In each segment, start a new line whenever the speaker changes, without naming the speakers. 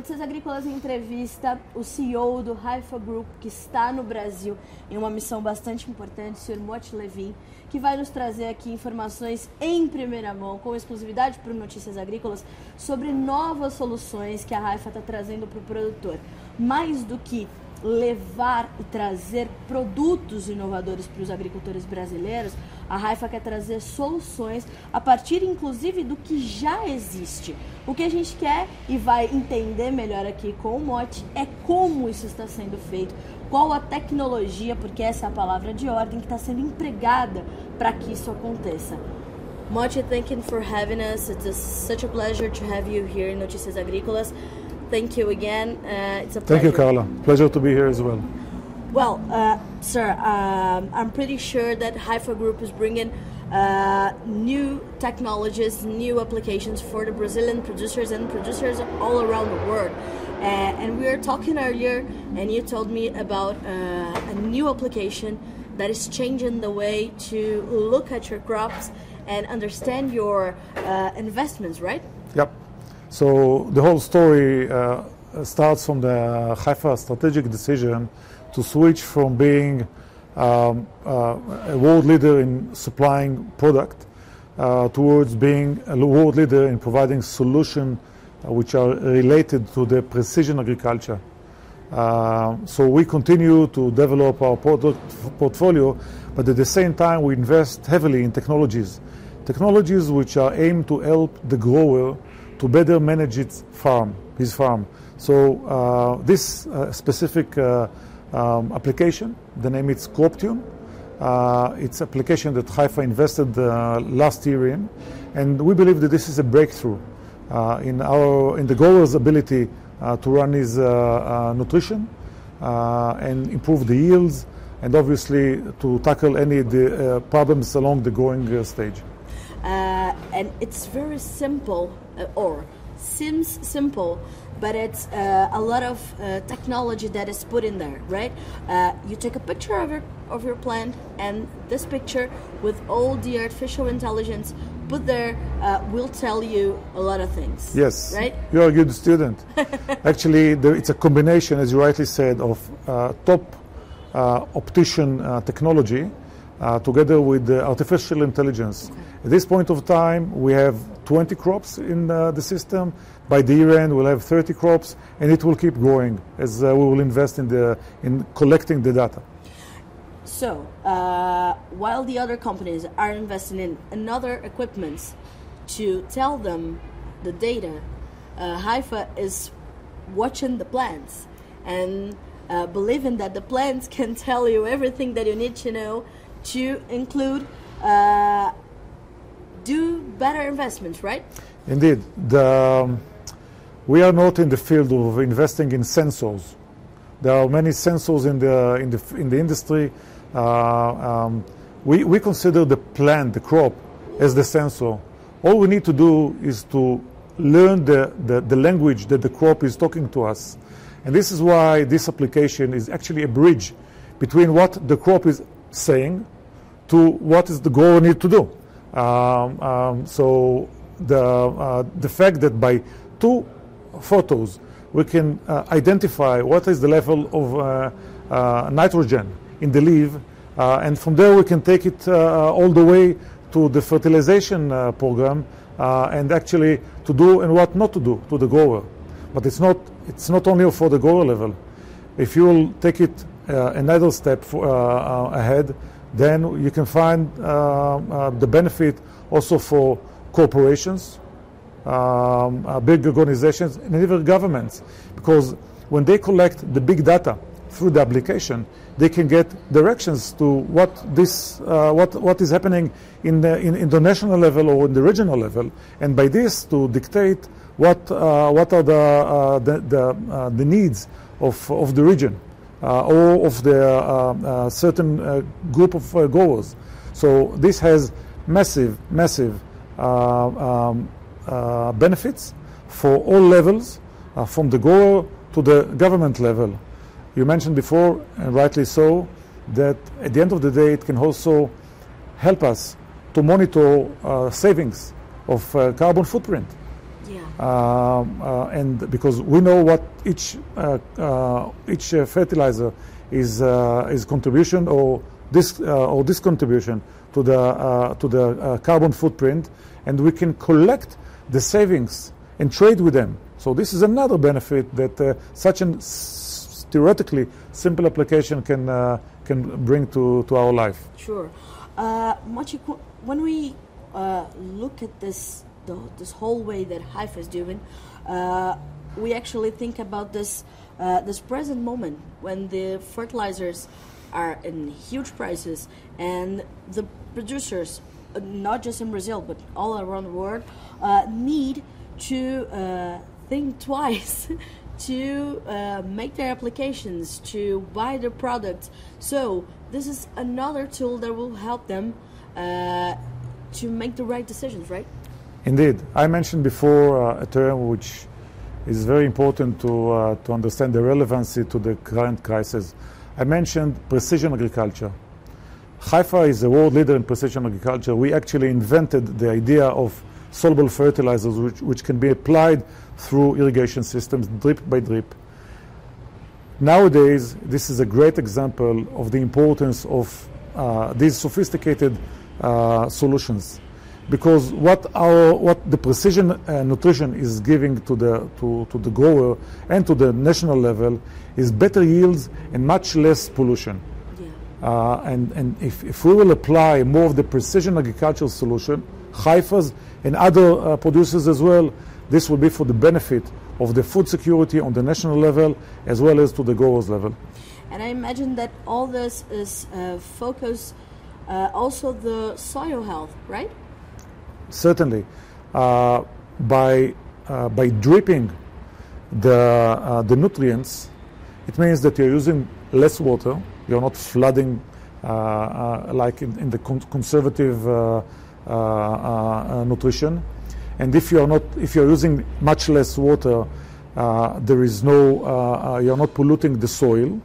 Notícias Agrícolas entrevista o CEO do Haifa Group, que está no Brasil em uma missão bastante importante, o Sr. Mote Levin, que vai nos trazer aqui informações em primeira mão, com exclusividade para Notícias Agrícolas, sobre novas soluções que a Haifa está trazendo para o produtor. Mais do que levar e trazer produtos inovadores para os agricultores brasileiros, a Raifa quer trazer soluções a partir, inclusive, do que já existe. O que a gente quer e vai entender melhor aqui com o Mote é como isso está sendo feito, qual a tecnologia, porque essa é a palavra de ordem que está sendo empregada para que isso aconteça. Mote, thank you for having us. It's a, such a pleasure to have you here in Notícias Agrícolas. Thank you again. Uh, it's a
pleasure. Thank you, Carla. Pleasure to be here as well.
Well, uh, sir, um, I'm pretty sure that Haifa Group is bringing uh, new technologies, new applications for the Brazilian producers and producers all around the world. Uh, and we were talking earlier, and you told me about uh, a new application that is changing the way to look at your crops and understand your uh, investments, right?
Yep. So the whole story uh, starts from the Haifa strategic decision to switch from being um, uh, a world leader in supplying product uh, towards being a world leader in providing solutions uh, which are related to the precision agriculture. Uh, so we continue to develop our product portfolio, but at the same time we invest heavily in technologies, technologies which are aimed to help the grower to better manage its farm, his farm. So uh, this uh, specific uh, um, application, the name is Croptune. Uh, it's application that Haifa invested uh, last year in, and we believe that this is a breakthrough uh, in our in the grower's ability to run his nutrition and improve the yields, and obviously to tackle any the problems along the growing stage.
and it's very simple or seems simple but it's uh, a lot of uh, technology that is put in there right? Uh, you take a picture of your of your plant and this picture with all the artificial intelligence put there uh, will tell you a lot of things
yes.
right?
You're a good student. Actually there, it's a combination as you rightly said of uh, top optician technology together with the artificial intelligence. Okay at this point of time, we have 20 crops in uh, the system. By the year end, we'll have 30 crops, and it will keep growing as uh, we will invest in, the, in collecting the data.
So, uh, while the other companies are investing in another equipment to tell them the data, uh, Haifa is watching the plants and uh, believing that the plants can tell you everything that you need to know to include uh, do better investments, right?
Indeed. The, um, we are not in the field of investing in sensors. There are many sensors in the, in the, in the industry. Uh, um, we, we consider the plant, the crop, as the sensor. All we need to do is to learn the, the, the language that the crop is talking to us. And this is why this application is actually a bridge between what the crop is saying to what is the grower need to do. Um, um, so the, uh, the fact that by two photos we can uh, identify what is the level of uh, uh nitrogen in the leaf, uh, and from there we can take it uh, all the way to the fertilization program and actually to do and what not to do to the grower. But it's not, it's not only for the grower level. If you will take it another step for, ahead, then you can find uh, uh, the benefit also for corporations, um, uh, big organizations, and even governments, because when they collect the big data through the application, they can get directions to what this, uh, what, what is happening in the, in, in, the national level or in the regional level, and by this to dictate what, uh, what are the, uh, the, the, the needs of, of the region. Uh, or of the uh, uh, certain group of goers. So this has massive, massive um, benefits for all levels, from the goer to the government level. You mentioned before, and rightly so, that at the end of the day, it can also help us to monitor uh, savings of uh, carbon footprint.
Yeah.
Um, uh, and because we know what each uh, uh, each uh, fertilizer is uh, is contribution or this uh, or this contribution to the uh, to the uh, carbon footprint, and we can collect the savings and trade with them. So this is another benefit that uh, such an s- theoretically simple application can uh, can bring to, to our life.
Sure. Uh, wh- when we uh, look at this the, this whole way that Haifa is doing, uh, we actually think about this uh, this present moment when the fertilizers are in huge prices and the producers, not just in Brazil but all around the world, uh, need to uh, think twice to uh, make their applications, to buy their products. So this is another tool that will help them uh, to make the right decisions, right?
Indeed, I mentioned before uh, a term which is very important to uh, to understand the relevancy to the current crisis. I mentioned precision agriculture. Haifa is a world leader in precision agriculture. We actually invented the idea of soluble fertilizers, which, which can be applied through irrigation systems, drip by drip. Nowadays, this is a great example of the importance of uh, these sophisticated uh, solutions, because what our what the precision uh, nutrition is giving to the to, to the grower and to the national level is better yields and much less pollution.
Yeah.
Uh, and and if, if we will apply more of the precision agricultural solution, Haifa's and other uh, producers as well, this will be for the benefit of the food security on the national level as well as to the growers level.
And I imagine that all this is uh, focus uh, also the soil health, right?
Certainly, uh, by uh, by dripping the uh, the nutrients, it means that you're using less water. You're not flooding uh, uh, like in, in the con- conservative uh, nutrition. And if you're not, if you're using much less water, there is no, you're not polluting the soil,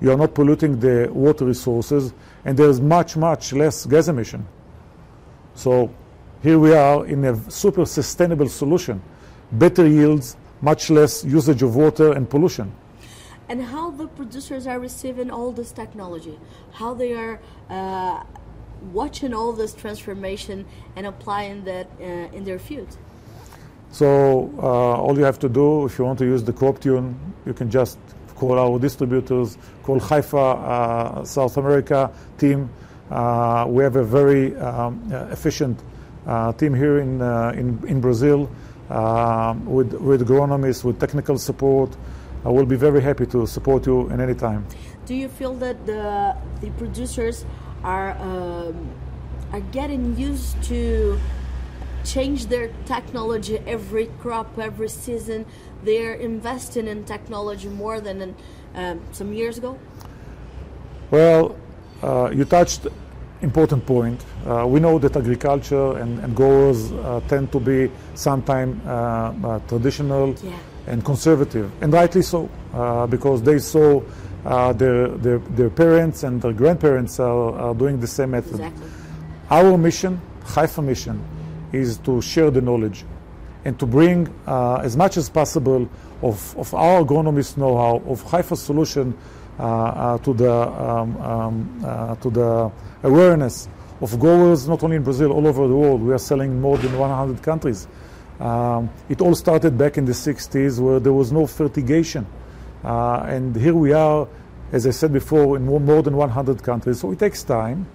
you're not polluting the water resources, and there's much, much less gas emission. So here we are in a super sustainable solution, better yields, much less usage of water and pollution.
And how the producers are receiving all this technology, how they are uh, watching all this transformation and applying that uh, in their fields.
So uh, all you have to do, if you want to use the CropTune, you can just call our distributors, call Haifa uh, South America team. Uh, we have a very um, uh, efficient team here in, uh, in, in Brazil um, with, with agronomists, with technical support. I will be very happy to support you in any time.
Do you feel that the the producers are um, are getting used to change their technology every crop, every season? They're investing in technology more than in, um, some years ago.
Well, uh, you touched important point. Uh, we know that agriculture and, and growers uh, tend to be sometimes uh, uh, traditional
Yeah.
and conservative, and rightly so, uh, because they saw uh, their, their, their parents and their grandparents are, are doing the same method.
Exactly.
Our mission, Haifa mission, is to share the knowledge and to bring uh, as much as possible of, of our agronomist know-how, of Haifa solution to, the, um, um, uh, to the awareness of growers, not only in Brazil, all over the world. We are selling more than 100 countries. Um, it all started back in the 60s where there was no fertigation. Uh, and here we are, as I said before, in more, more than 100 countries. So it takes time,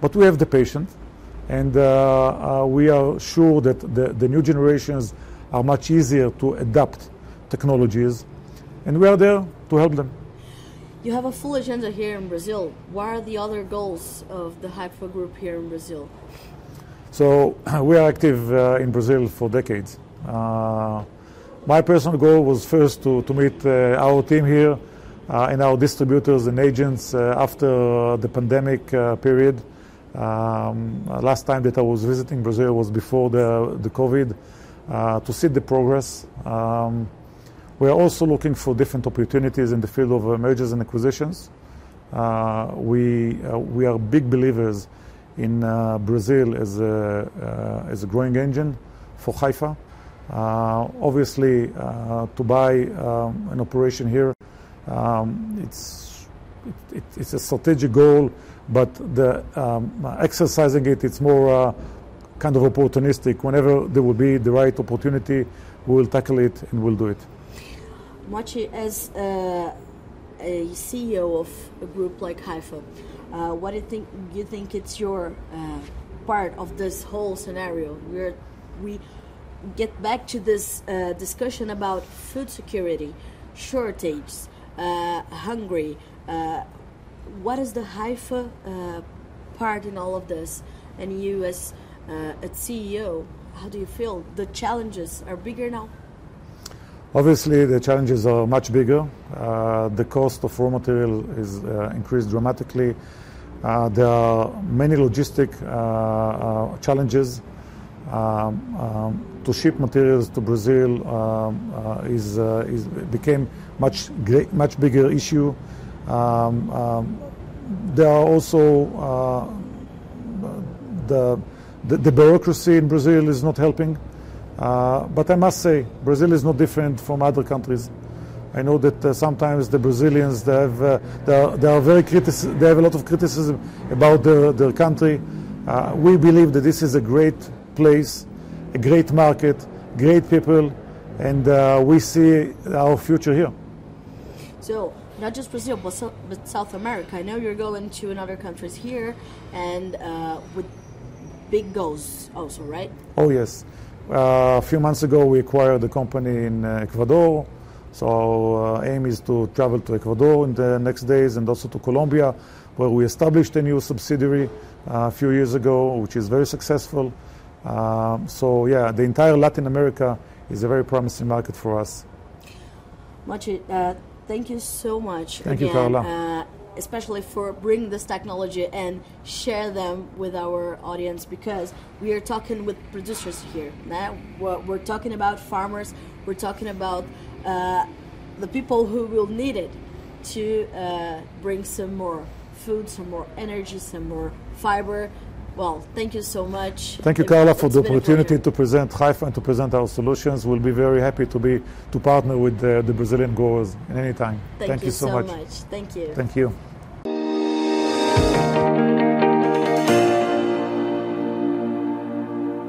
but we have the patience. And uh, uh, we are sure that the, the new generations are much easier to adapt technologies. And we are there to help them.
You have a full agenda here in Brazil. What are the other goals of the Haifa Group here in Brazil?
So we are active uh, in Brazil for decades. Uh, my personal goal was first to, to meet uh, our team here uh, and our distributors and agents uh, after the pandemic uh, period. Um, last time that I was visiting Brazil was before the, the COVID to see the progress. Um, we are also looking for different opportunities in the field of uh, mergers and acquisitions. Uh, we, uh, we are big believers in Brazil as a, as a growing engine for Haifa. Obviously, to buy um, an operation here, um, it's it, it, it's a strategic goal, but the um, exercising it, it's more kind of opportunistic. Whenever there will be the right opportunity, we will tackle it and we'll do it.
Motti, as uh, a CEO of a group like Haifa, uh, what do you think? You think it's your uh, part of this whole scenario? We're, we get back to this uh, discussion about food security, shortage, uh, hungry. What is the Haifa part in all of this? And you, as a CEO, how do you feel? The challenges are bigger now.
Obviously, the challenges are much bigger. Uh, the cost of raw material is uh, increased dramatically. Uh, there are many logistic challenges. Um, um, to ship materials to Brazil um, uh, is, uh, is became much great, much bigger issue. Um, um, there are also uh, the, the, the bureaucracy in Brazil is not helping. Uh, but I must say, Brazil is no different from other countries. I know that uh, sometimes the Brazilians they have uh, they, are, they are very critici- they have a lot of criticism about their, their country. we believe that this is a great place, a great market, great people, and uh, we see our future here.
So, not just Brazil, but, so, but South America. I know you're going to another countries here, and uh, with big goals also, right?
Oh yes. Uh, a few months ago, we acquired a company in uh, Ecuador. So our uh, aim is to travel to Ecuador in the next days and also to Colombia, where we established a new subsidiary uh, a few years ago, which is very successful. Um, so yeah, the entire Latin America is a very promising market for us.
Uh, thank you so much.
Thank again, you, Carla.
Especially for bringing this technology and share them with our audience because we are talking with producers here. We're, we're talking about farmers. We're talking about uh, the people who will need it to uh, bring some more food, some more energy, some more fiber well, thank you so much.
Thank you, Carla, for the opportunity to present Haifa and to present our solutions. We'll be very happy to be to partner with the, the Brazilian growers in any time.
Thank, thank you, you, so much. much. Thank you.
Thank you.